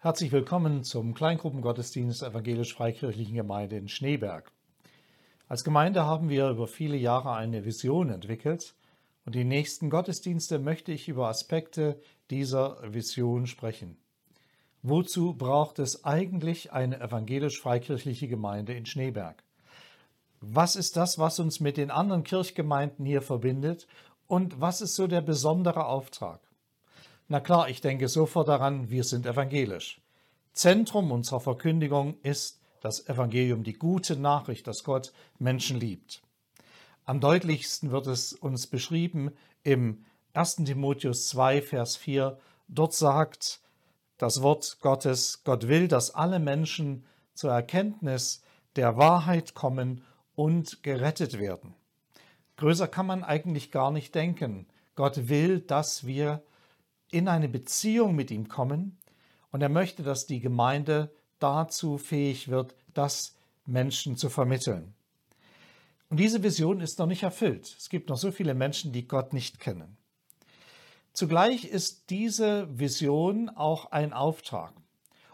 Herzlich willkommen zum Kleingruppengottesdienst der Evangelisch-Freikirchlichen Gemeinde in Schneeberg. Als Gemeinde haben wir über viele Jahre eine Vision entwickelt und die nächsten Gottesdienste möchte ich über Aspekte dieser Vision sprechen. Wozu braucht es eigentlich eine evangelisch-freikirchliche Gemeinde in Schneeberg? Was ist das, was uns mit den anderen Kirchgemeinden hier verbindet und was ist so der besondere Auftrag? Na klar, ich denke sofort daran, wir sind evangelisch. Zentrum unserer Verkündigung ist das Evangelium, die gute Nachricht, dass Gott Menschen liebt. Am deutlichsten wird es uns beschrieben im 1. Timotheus 2, Vers 4. Dort sagt das Wort Gottes, Gott will, dass alle Menschen zur Erkenntnis der Wahrheit kommen und gerettet werden. Größer kann man eigentlich gar nicht denken. Gott will, dass wir in eine Beziehung mit ihm kommen und er möchte, dass die Gemeinde dazu fähig wird, das Menschen zu vermitteln. Und diese Vision ist noch nicht erfüllt. Es gibt noch so viele Menschen, die Gott nicht kennen. Zugleich ist diese Vision auch ein Auftrag.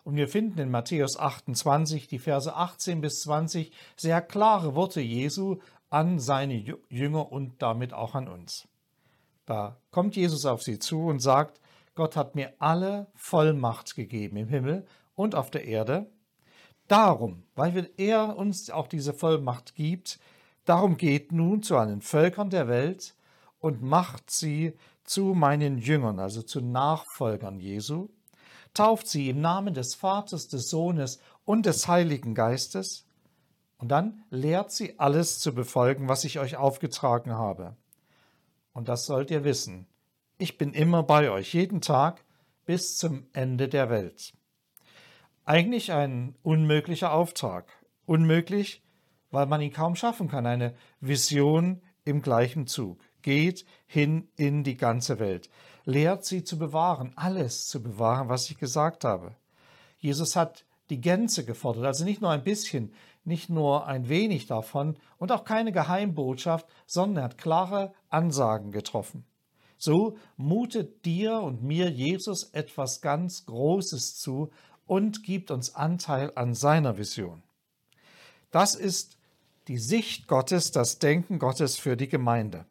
Und wir finden in Matthäus 28, die Verse 18 bis 20, sehr klare Worte Jesu an seine Jünger und damit auch an uns. Da kommt Jesus auf sie zu und sagt, Gott hat mir alle Vollmacht gegeben im Himmel und auf der Erde. Darum, weil er uns auch diese Vollmacht gibt, darum geht nun zu allen Völkern der Welt und macht sie zu meinen Jüngern, also zu Nachfolgern Jesu, tauft sie im Namen des Vaters, des Sohnes und des Heiligen Geistes, und dann lehrt sie alles zu befolgen, was ich euch aufgetragen habe. Und das sollt ihr wissen, ich bin immer bei euch, jeden Tag bis zum Ende der Welt. Eigentlich ein unmöglicher Auftrag. Unmöglich, weil man ihn kaum schaffen kann. Eine Vision im gleichen Zug. Geht hin in die ganze Welt. Lehrt sie zu bewahren, alles zu bewahren, was ich gesagt habe. Jesus hat die Gänze gefordert, also nicht nur ein bisschen, nicht nur ein wenig davon und auch keine Geheimbotschaft, sondern er hat klare Ansagen getroffen. So mutet dir und mir Jesus etwas ganz Großes zu und gibt uns Anteil an seiner Vision. Das ist die Sicht Gottes, das Denken Gottes für die Gemeinde.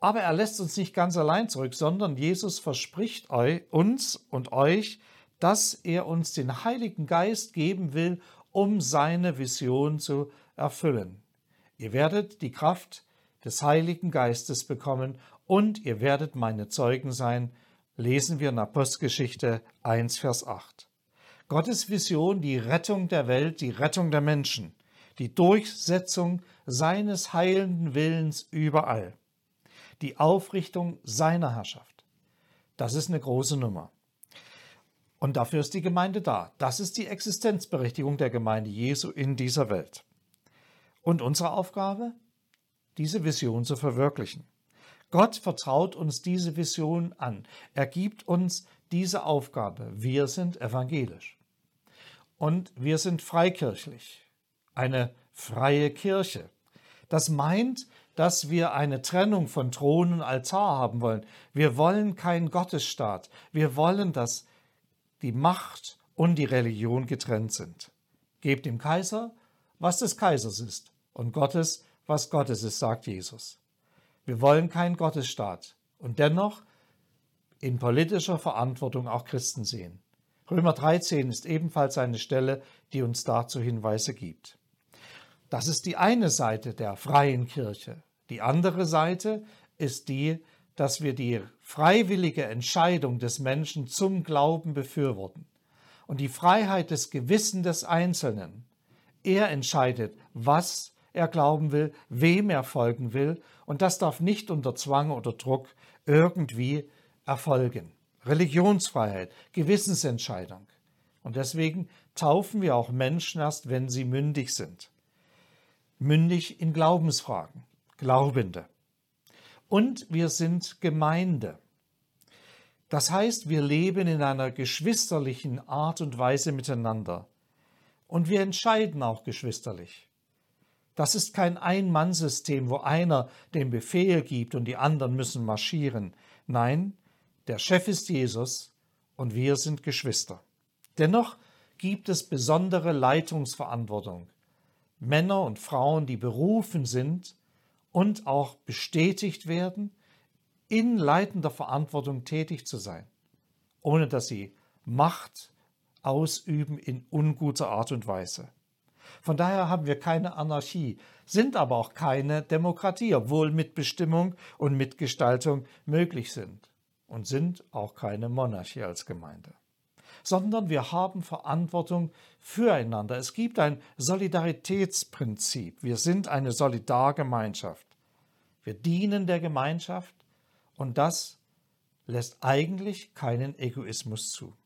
Aber er lässt uns nicht ganz allein zurück, sondern Jesus verspricht uns und euch, dass er uns den Heiligen Geist geben will, um seine Vision zu erfüllen. Ihr werdet die Kraft des Heiligen Geistes bekommen und ihr werdet meine Zeugen sein, lesen wir in Apostelgeschichte 1, Vers 8. Gottes Vision, die Rettung der Welt, die Rettung der Menschen, die Durchsetzung seines heilenden Willens überall, die Aufrichtung seiner Herrschaft. Das ist eine große Nummer. Und dafür ist die Gemeinde da. Das ist die Existenzberechtigung der Gemeinde Jesu in dieser Welt. Und unsere Aufgabe? Diese Vision zu verwirklichen. Gott vertraut uns diese Vision an. Er gibt uns diese Aufgabe. Wir sind evangelisch. Und wir sind freikirchlich. Eine freie Kirche. Das meint, dass wir eine Trennung von Thron und Altar haben wollen. Wir wollen keinen Gottesstaat. Wir wollen, dass die Macht und die Religion getrennt sind. Gebt dem Kaiser, was des Kaisers ist, und Gottes, was Gottes ist, sagt Jesus. Wir wollen keinen Gottesstaat und dennoch in politischer Verantwortung auch Christen sehen. Römer 13 ist ebenfalls eine Stelle, die uns dazu Hinweise gibt. Das ist die eine Seite der freien Kirche. Die andere Seite ist die, dass wir die freiwillige Entscheidung des Menschen zum Glauben befürworten und die Freiheit des Gewissens des Einzelnen. Er entscheidet, was er glauben will, wem er folgen will, und das darf nicht unter Zwang oder Druck irgendwie erfolgen. Religionsfreiheit, Gewissensentscheidung. Und deswegen taufen wir auch Menschen erst, wenn sie mündig sind. Mündig in Glaubensfragen, Glaubende. Und wir sind Gemeinde. Das heißt, wir leben in einer geschwisterlichen Art und Weise miteinander. Und wir entscheiden auch geschwisterlich. Das ist kein Ein-Mann-System, wo einer den Befehl gibt und die anderen müssen marschieren. Nein, der Chef ist Jesus und wir sind Geschwister. Dennoch gibt es besondere Leitungsverantwortung. Männer und Frauen, die berufen sind und auch bestätigt werden, in leitender Verantwortung tätig zu sein, ohne dass sie Macht ausüben in unguter Art und Weise. Von daher haben wir keine Anarchie, sind aber auch keine Demokratie, obwohl Mitbestimmung und Mitgestaltung möglich sind und sind auch keine Monarchie als Gemeinde sondern wir haben Verantwortung füreinander. Es gibt ein Solidaritätsprinzip. Wir sind eine Solidargemeinschaft. Wir dienen der Gemeinschaft und das lässt eigentlich keinen Egoismus zu.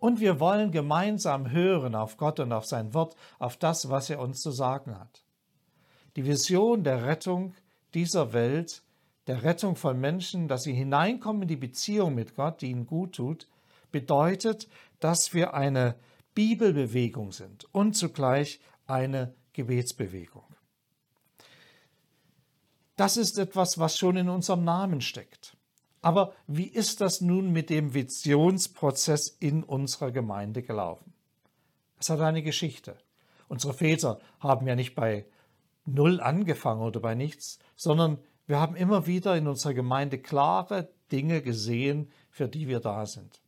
Und wir wollen gemeinsam hören auf Gott und auf sein Wort, auf das, was er uns zu sagen hat. Die Vision der Rettung dieser Welt, der Rettung von Menschen, dass sie hineinkommen in die Beziehung mit Gott, die ihnen gut tut, bedeutet, dass wir eine Bibelbewegung sind und zugleich eine Gebetsbewegung. Das ist etwas, was schon in unserem Namen steckt. Aber wie ist das nun mit dem Visionsprozess in unserer Gemeinde gelaufen? Es hat eine Geschichte. Unsere Väter haben ja nicht bei Null angefangen oder bei nichts, sondern wir haben immer wieder in unserer Gemeinde klare Dinge gesehen, für die wir da sind.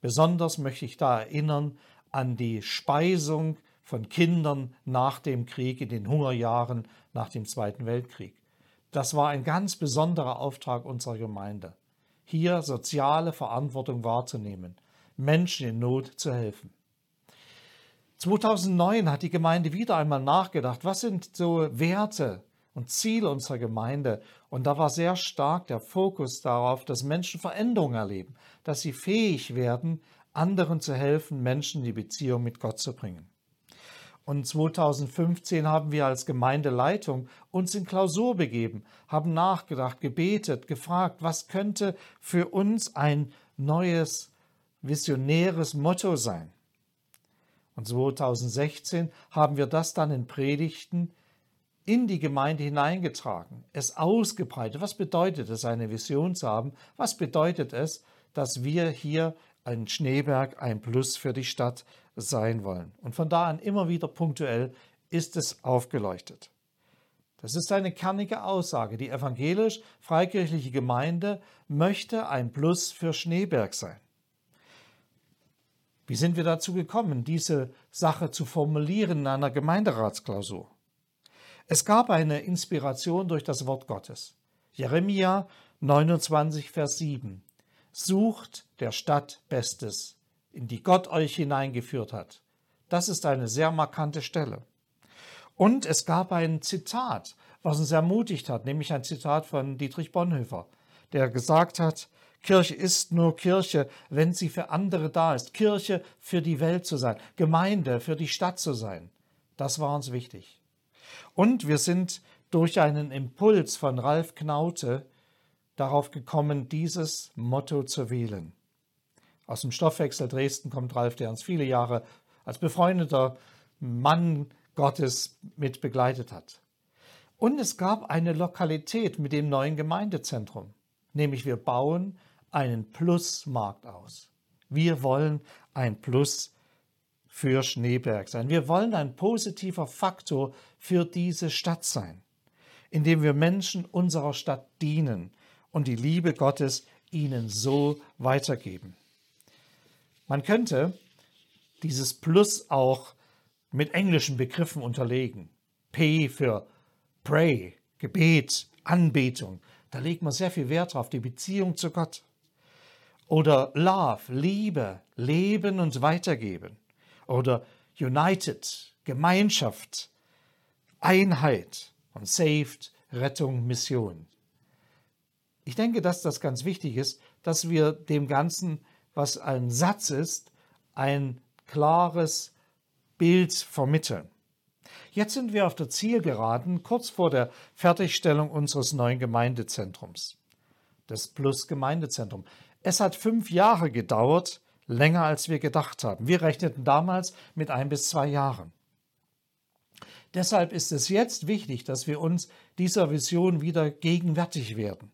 Besonders möchte ich da erinnern an die Speisung von Kindern nach dem Krieg, in den Hungerjahren nach dem Zweiten Weltkrieg. Das war ein ganz besonderer Auftrag unserer Gemeinde, hier soziale Verantwortung wahrzunehmen, Menschen in Not zu helfen. 2009 hat die Gemeinde wieder einmal nachgedacht, was sind so Werte und Ziele unserer Gemeinde. Und da war sehr stark der Fokus darauf, dass Menschen Veränderungen erleben, dass sie fähig werden, anderen zu helfen, Menschen in die Beziehung mit Gott zu bringen. Und 2015 haben wir als Gemeindeleitung uns in Klausur begeben, haben nachgedacht, gebetet, gefragt, was könnte für uns ein neues visionäres Motto sein. Und 2016 haben wir das dann in Predigten in die Gemeinde hineingetragen, es ausgebreitet. Was bedeutet es, eine Vision zu haben? Was bedeutet es, dass wir hier ein Schneeberg, ein Plus für die Stadt sein wollen? Und von da an immer wieder punktuell ist es aufgeleuchtet. Das ist eine kernige Aussage. Die evangelisch-freikirchliche Gemeinde möchte ein Plus für Schneeberg sein. Wie sind wir dazu gekommen, diese Sache zu formulieren in einer Gemeinderatsklausur? Es gab eine Inspiration durch das Wort Gottes. Jeremia 29, Vers 7. Sucht der Stadt Bestes, in die Gott euch hineingeführt hat. Das ist eine sehr markante Stelle. Und es gab ein Zitat, was uns ermutigt hat, nämlich ein Zitat von Dietrich Bonhoeffer, der gesagt hat, Kirche ist nur Kirche, wenn sie für andere da ist. Kirche für die Welt zu sein, Gemeinde für die Stadt zu sein. Das war uns wichtig. Und wir sind durch einen Impuls von Ralf Knaute darauf gekommen, dieses Motto zu wählen. Aus dem Stoffwechsel Dresden kommt Ralf, der uns viele Jahre als befreundeter Mann Gottes mit begleitet hat. Und es gab eine Lokalität mit dem neuen Gemeindezentrum, nämlich wir bauen einen Plusmarkt aus. Wir wollen ein Plus für Schneeberg sein. Wir wollen ein positiver Faktor für diese Stadt sein, indem wir Menschen unserer Stadt dienen und die Liebe Gottes ihnen so weitergeben. Man könnte dieses Plus auch mit englischen Begriffen unterlegen. P für Pray, Gebet, Anbetung. Da legt man sehr viel Wert drauf, die Beziehung zu Gott. Oder Love, Liebe, Leben und Weitergeben oder United, Gemeinschaft, Einheit und Saved, Rettung, Mission. Ich denke, dass das ganz wichtig ist, dass wir dem Ganzen, was ein Satz ist, ein klares Bild vermitteln. Jetzt sind wir auf der Zielgeraden, kurz vor der Fertigstellung unseres neuen Gemeindezentrums, das Plus Gemeindezentrum. Es hat fünf Jahre gedauert, länger als wir gedacht haben. Wir rechneten damals mit ein bis zwei Jahren. Deshalb ist es jetzt wichtig, dass wir uns dieser Vision wieder gegenwärtig werden.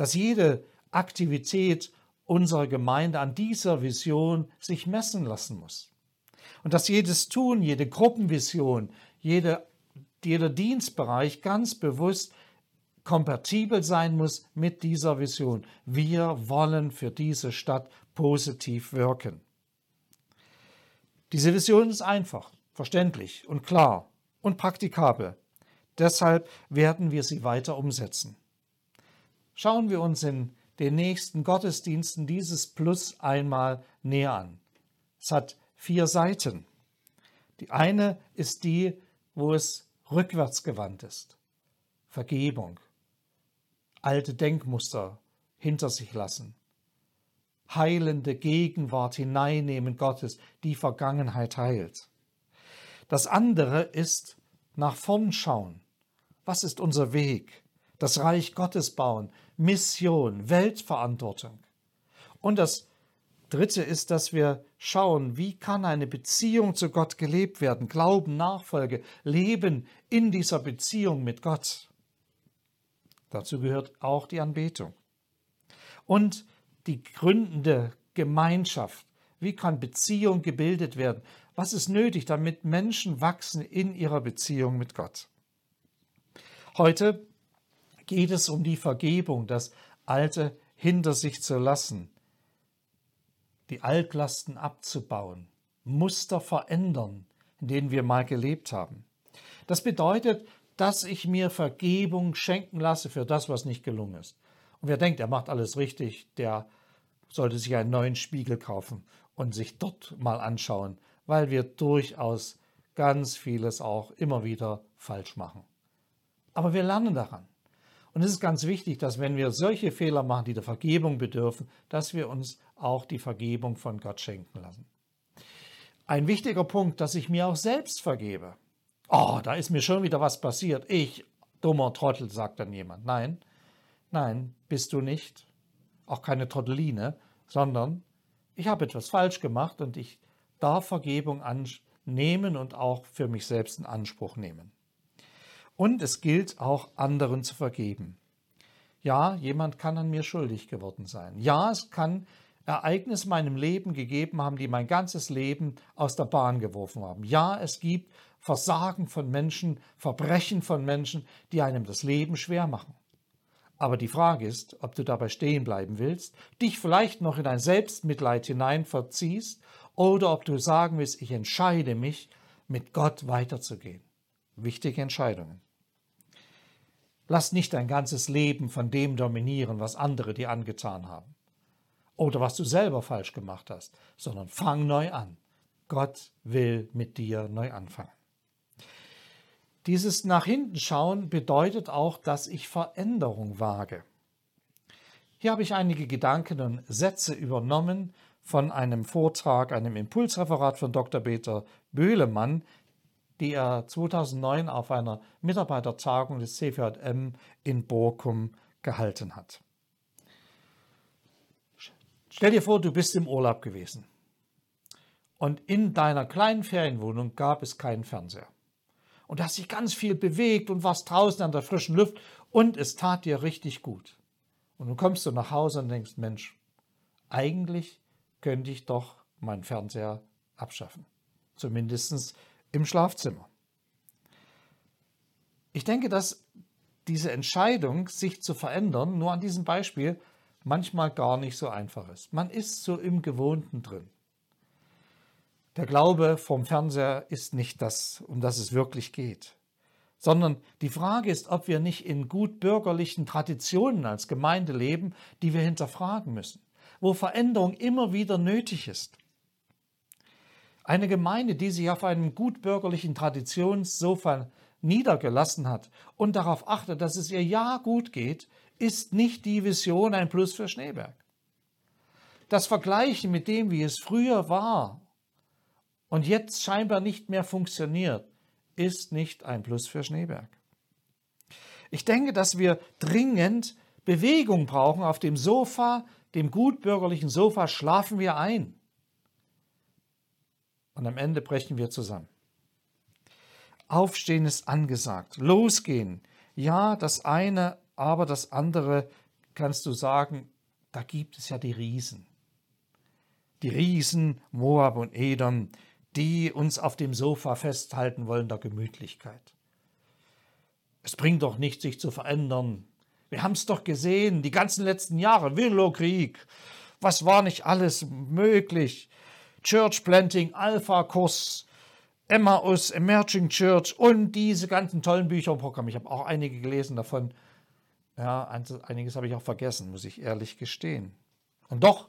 Dass jede Aktivität unsere Gemeinde an dieser Vision sich messen lassen muss. Und dass jedes Tun, jede Gruppenvision, jede, jeder Dienstbereich ganz bewusst kompatibel sein muss mit dieser Vision. Wir wollen für diese Stadt positiv wirken. Diese Vision ist einfach, verständlich und klar und praktikabel. Deshalb werden wir sie weiter umsetzen. Schauen wir uns in den nächsten Gottesdiensten dieses Plus einmal näher an. Es hat vier Seiten. Die eine ist die, wo es rückwärts gewandt ist. Vergebung, alte Denkmuster hinter sich lassen, heilende Gegenwart hineinnehmen Gottes, die Vergangenheit heilt. Das andere ist nach vorn schauen. Was ist unser Weg? Das Reich Gottes bauen, Mission, Weltverantwortung. Und das Dritte ist, dass wir schauen, wie kann eine Beziehung zu Gott gelebt werden, Glauben, Nachfolge, Leben in dieser Beziehung mit Gott. Dazu gehört auch die Anbetung. Und die gründende Gemeinschaft. Wie kann Beziehung gebildet werden? Was ist nötig, damit Menschen wachsen in ihrer Beziehung mit Gott? Heute geht es um die Vergebung, das Alte hinter sich zu lassen, die Altlasten abzubauen, Muster verändern, in denen wir mal gelebt haben. Das bedeutet, dass ich mir Vergebung schenken lasse für das, was nicht gelungen ist. Und wer denkt, er macht alles richtig, der sollte sich einen neuen Spiegel kaufen und sich dort mal anschauen, weil wir durchaus ganz vieles auch immer wieder falsch machen. Aber wir lernen daran. Und es ist ganz wichtig, dass wenn wir solche Fehler machen, die der Vergebung bedürfen, dass wir uns auch die Vergebung von Gott schenken lassen. Ein wichtiger Punkt, dass ich mir auch selbst vergebe. Oh, da ist mir schon wieder was passiert. Ich, dummer Trottel, sagt dann jemand. Nein, nein, bist du nicht. Auch keine Trotteline, sondern ich habe etwas falsch gemacht und ich darf Vergebung annehmen und auch für mich selbst in Anspruch nehmen. Und es gilt auch anderen zu vergeben. Ja, jemand kann an mir schuldig geworden sein. Ja, es kann Ereignisse in meinem Leben gegeben haben, die mein ganzes Leben aus der Bahn geworfen haben. Ja, es gibt Versagen von Menschen, Verbrechen von Menschen, die einem das Leben schwer machen. Aber die Frage ist, ob du dabei stehen bleiben willst, dich vielleicht noch in ein Selbstmitleid hinein verziehst oder ob du sagen willst, ich entscheide mich, mit Gott weiterzugehen. Wichtige Entscheidungen. Lass nicht dein ganzes Leben von dem dominieren, was andere dir angetan haben oder was du selber falsch gemacht hast, sondern fang neu an. Gott will mit dir neu anfangen. Dieses nach hinten schauen bedeutet auch, dass ich Veränderung wage. Hier habe ich einige Gedanken und Sätze übernommen von einem Vortrag, einem Impulsreferat von Dr. Peter Böhlemann, die er 2009 auf einer Mitarbeitertagung des CVM in Borkum gehalten hat. Stell dir vor, du bist im Urlaub gewesen und in deiner kleinen Ferienwohnung gab es keinen Fernseher. Und du hast dich ganz viel bewegt und warst draußen an der frischen Luft und es tat dir richtig gut. Und nun kommst du nach Hause und denkst, Mensch, eigentlich könnte ich doch meinen Fernseher abschaffen. Zumindest im Schlafzimmer. Ich denke, dass diese Entscheidung, sich zu verändern, nur an diesem Beispiel manchmal gar nicht so einfach ist. Man ist so im Gewohnten drin. Der Glaube vom Fernseher ist nicht das, um das es wirklich geht, sondern die Frage ist, ob wir nicht in gut bürgerlichen Traditionen als Gemeinde leben, die wir hinterfragen müssen, wo Veränderung immer wieder nötig ist. Eine Gemeinde, die sich auf einem gutbürgerlichen Traditionssofa niedergelassen hat und darauf achtet, dass es ihr ja gut geht, ist nicht die Vision ein Plus für Schneeberg. Das Vergleichen mit dem, wie es früher war und jetzt scheinbar nicht mehr funktioniert, ist nicht ein Plus für Schneeberg. Ich denke, dass wir dringend Bewegung brauchen. Auf dem Sofa, dem gutbürgerlichen Sofa, schlafen wir ein und am Ende brechen wir zusammen. Aufstehen ist angesagt, losgehen. Ja, das eine, aber das andere kannst du sagen, da gibt es ja die Riesen. Die Riesen Moab und Edom, die uns auf dem Sofa festhalten wollen der Gemütlichkeit. Es bringt doch nichts, sich zu verändern. Wir haben es doch gesehen, die ganzen letzten Jahre, Willowkrieg. Was war nicht alles möglich? Church Planting, Alpha-Kurs, Emmaus, Emerging Church und diese ganzen tollen Bücher und Programme. Ich habe auch einige gelesen davon. Ja, einiges habe ich auch vergessen, muss ich ehrlich gestehen. Und doch,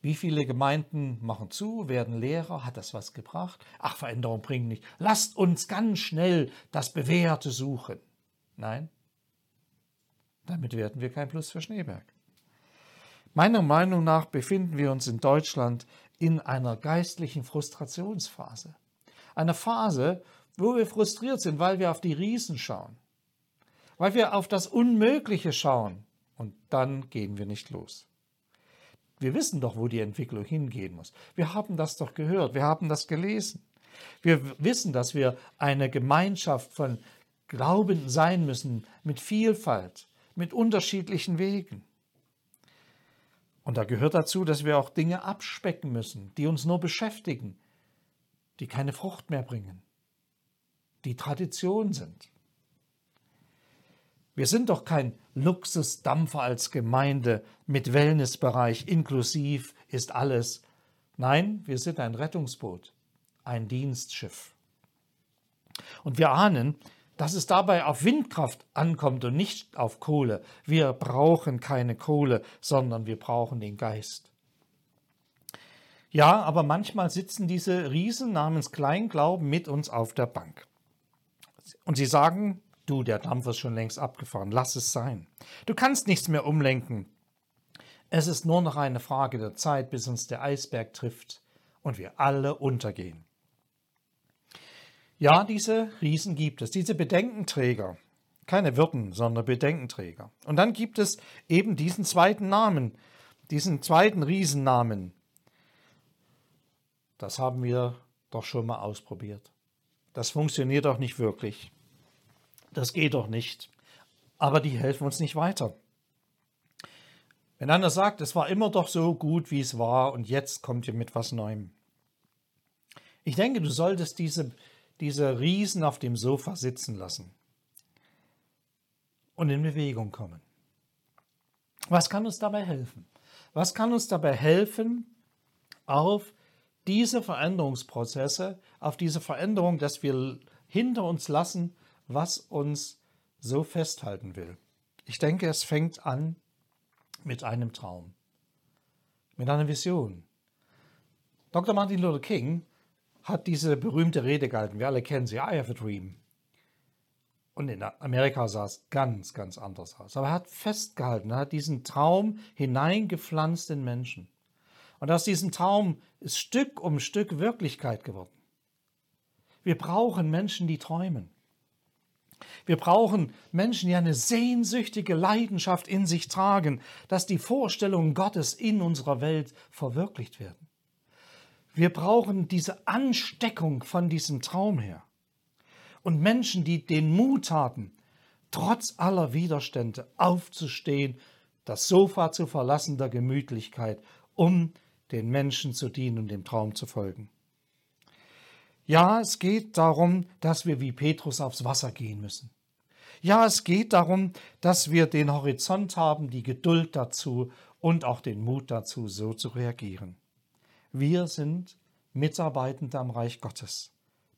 wie viele Gemeinden machen zu, werden Lehrer? Hat das was gebracht? Ach, Veränderung bringt nicht. Lasst uns ganz schnell das Bewährte suchen. Nein, damit werden wir kein Plus für Schneeberg. Meiner Meinung nach befinden wir uns in Deutschland in einer geistlichen Frustrationsphase. Eine Phase, wo wir frustriert sind, weil wir auf die Riesen schauen, weil wir auf das Unmögliche schauen und dann gehen wir nicht los. Wir wissen doch, wo die Entwicklung hingehen muss. Wir haben das doch gehört, wir haben das gelesen. Wir wissen, dass wir eine Gemeinschaft von Glauben sein müssen mit Vielfalt, mit unterschiedlichen Wegen. Und da gehört dazu, dass wir auch Dinge abspecken müssen, die uns nur beschäftigen, die keine Frucht mehr bringen, die Tradition sind. Wir sind doch kein Luxusdampfer als Gemeinde mit Wellnessbereich, inklusiv ist alles. Nein, wir sind ein Rettungsboot, ein Dienstschiff. Und wir ahnen, dass es dabei auf Windkraft ankommt und nicht auf Kohle. Wir brauchen keine Kohle, sondern wir brauchen den Geist. Ja, aber manchmal sitzen diese Riesen namens Kleinglauben mit uns auf der Bank. Und sie sagen, du, der Dampf ist schon längst abgefahren, lass es sein. Du kannst nichts mehr umlenken. Es ist nur noch eine Frage der Zeit, bis uns der Eisberg trifft und wir alle untergehen. Ja, diese Riesen gibt es, diese Bedenkenträger. Keine Wirten, sondern Bedenkenträger. Und dann gibt es eben diesen zweiten Namen, diesen zweiten Riesennamen, das haben wir doch schon mal ausprobiert. Das funktioniert doch nicht wirklich. Das geht doch nicht. Aber die helfen uns nicht weiter. Wenn einer sagt, es war immer doch so gut, wie es war und jetzt kommt ihr mit was Neuem. Ich denke, du solltest diese, diese Riesen auf dem Sofa sitzen lassen und in Bewegung kommen. Was kann uns dabei helfen? Was kann uns dabei helfen, auf diese Veränderungsprozesse, auf diese Veränderung, dass wir hinter uns lassen, was uns so festhalten will. Ich denke, es fängt an mit einem Traum, mit einer Vision. Dr. Martin Luther King hat diese berühmte Rede gehalten. Wir alle kennen sie, I have a dream. Und in Amerika sah es ganz, ganz anders aus. Aber er hat festgehalten, er hat diesen Traum hineingepflanzt in Menschen. Und aus diesem Traum ist Stück um Stück Wirklichkeit geworden. Wir brauchen Menschen, die träumen. Wir brauchen Menschen, die eine sehnsüchtige Leidenschaft in sich tragen, dass die Vorstellungen Gottes in unserer Welt verwirklicht werden. Wir brauchen diese Ansteckung von diesem Traum her. Und Menschen, die den Mut haben, trotz aller Widerstände aufzustehen, das Sofa zu verlassen der Gemütlichkeit, um den Menschen zu dienen und dem Traum zu folgen. Ja, es geht darum, dass wir wie Petrus aufs Wasser gehen müssen. Ja, es geht darum, dass wir den Horizont haben, die Geduld dazu und auch den Mut dazu, so zu reagieren. Wir sind Mitarbeitende am Reich Gottes.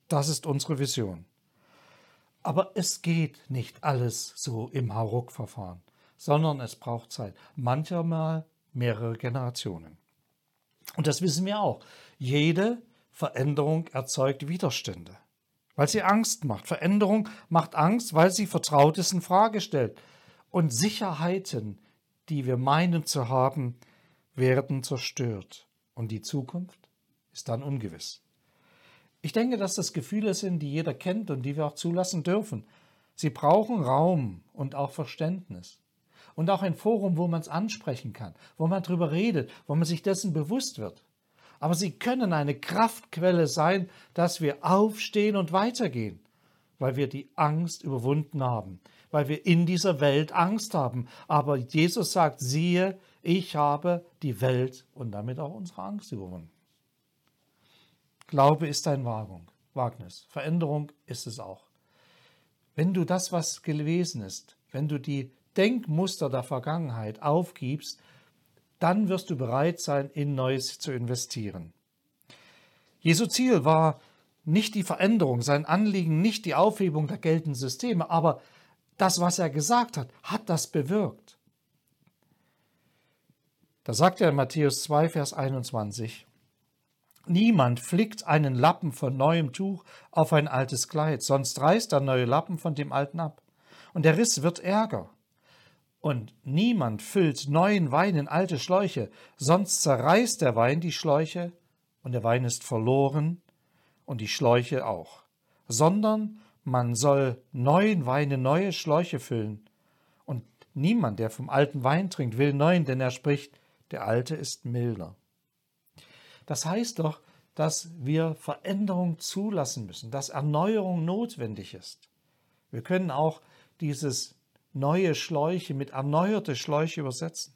Das ist unsere Vision. Aber es geht nicht alles so im Hauruck-Verfahren, sondern es braucht Zeit. Manchmal mehrere Generationen. Und das wissen wir auch. Jede Veränderung erzeugt Widerstände, weil sie Angst macht. Veränderung macht Angst, weil sie Vertrautes in Frage stellt. Und Sicherheiten, die wir meinen zu haben, werden zerstört. Und die Zukunft ist dann ungewiss. Ich denke, dass das Gefühle sind, die jeder kennt und die wir auch zulassen dürfen. Sie brauchen Raum und auch Verständnis und auch ein Forum, wo man es ansprechen kann, wo man darüber redet, wo man sich dessen bewusst wird. Aber sie können eine Kraftquelle sein, dass wir aufstehen und weitergehen, weil wir die Angst überwunden haben, weil wir in dieser Welt Angst haben. Aber Jesus sagt, siehe, Ich habe die Welt und damit auch unsere Angst überwunden. Glaube ist ein Wagung, Wagnis. Veränderung ist es auch. Wenn du das, was gewesen ist, wenn du die Denkmuster der Vergangenheit aufgibst, dann wirst du bereit sein, in Neues zu investieren. Jesu Ziel war nicht die Veränderung, sein Anliegen nicht die Aufhebung der geltenden Systeme, aber das, was er gesagt hat, hat das bewirkt. Da sagt er in Matthäus 2, Vers 21, Niemand flickt einen Lappen von neuem Tuch auf ein altes Kleid, sonst reißt der neue Lappen von dem alten ab. Und der Riss wird ärger. Und niemand füllt neuen Wein in alte Schläuche, sonst zerreißt der Wein die Schläuche, und der Wein ist verloren, und die Schläuche auch. Sondern man soll neuen Wein in neue Schläuche füllen. Und niemand, der vom alten Wein trinkt, will neuen, denn er spricht, der alte ist milder. Das heißt doch, dass wir Veränderung zulassen müssen, dass Erneuerung notwendig ist. Wir können auch dieses neue Schläuche mit erneuerte Schläuche übersetzen.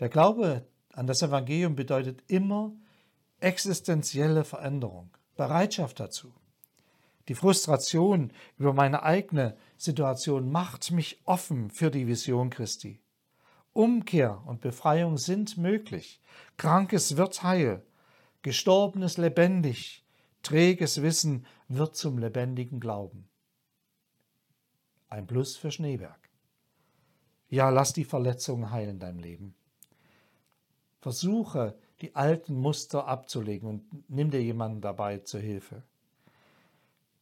Der Glaube an das Evangelium bedeutet immer existenzielle Veränderung, Bereitschaft dazu. Die Frustration über meine eigene Situation macht mich offen für die Vision Christi. Umkehr und Befreiung sind möglich. Krankes wird heil, Gestorbenes lebendig, träges Wissen wird zum lebendigen Glauben. Ein Plus für Schneeberg. Ja, lass die Verletzungen heilen in deinem Leben. Versuche, die alten Muster abzulegen und nimm dir jemanden dabei zur Hilfe.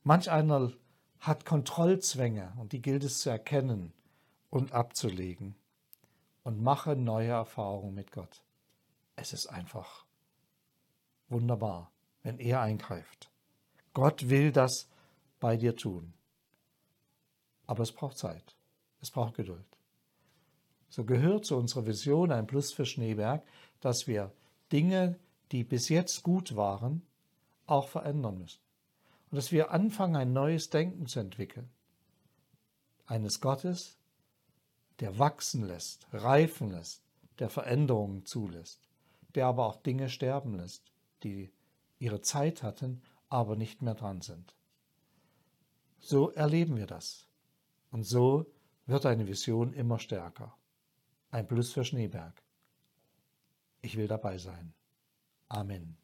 Manch einer hat Kontrollzwänge und die gilt es zu erkennen und abzulegen und mache neue Erfahrungen mit Gott. Es ist einfach wunderbar, wenn er eingreift. Gott will das bei dir tun. Aber es braucht Zeit. Es braucht Geduld. So gehört zu unserer Vision ein Plus für Schneeberg, dass wir Dinge, die bis jetzt gut waren, auch verändern müssen. Und dass wir anfangen, ein neues Denken zu entwickeln. Eines Gottes, der wachsen lässt, reifen lässt, der Veränderungen zulässt, der aber auch Dinge sterben lässt, die ihre Zeit hatten, aber nicht mehr dran sind. So erleben wir das. Und so wird eine Vision immer stärker. Ein Plus für Schneeberg. Ich will dabei sein. Amen.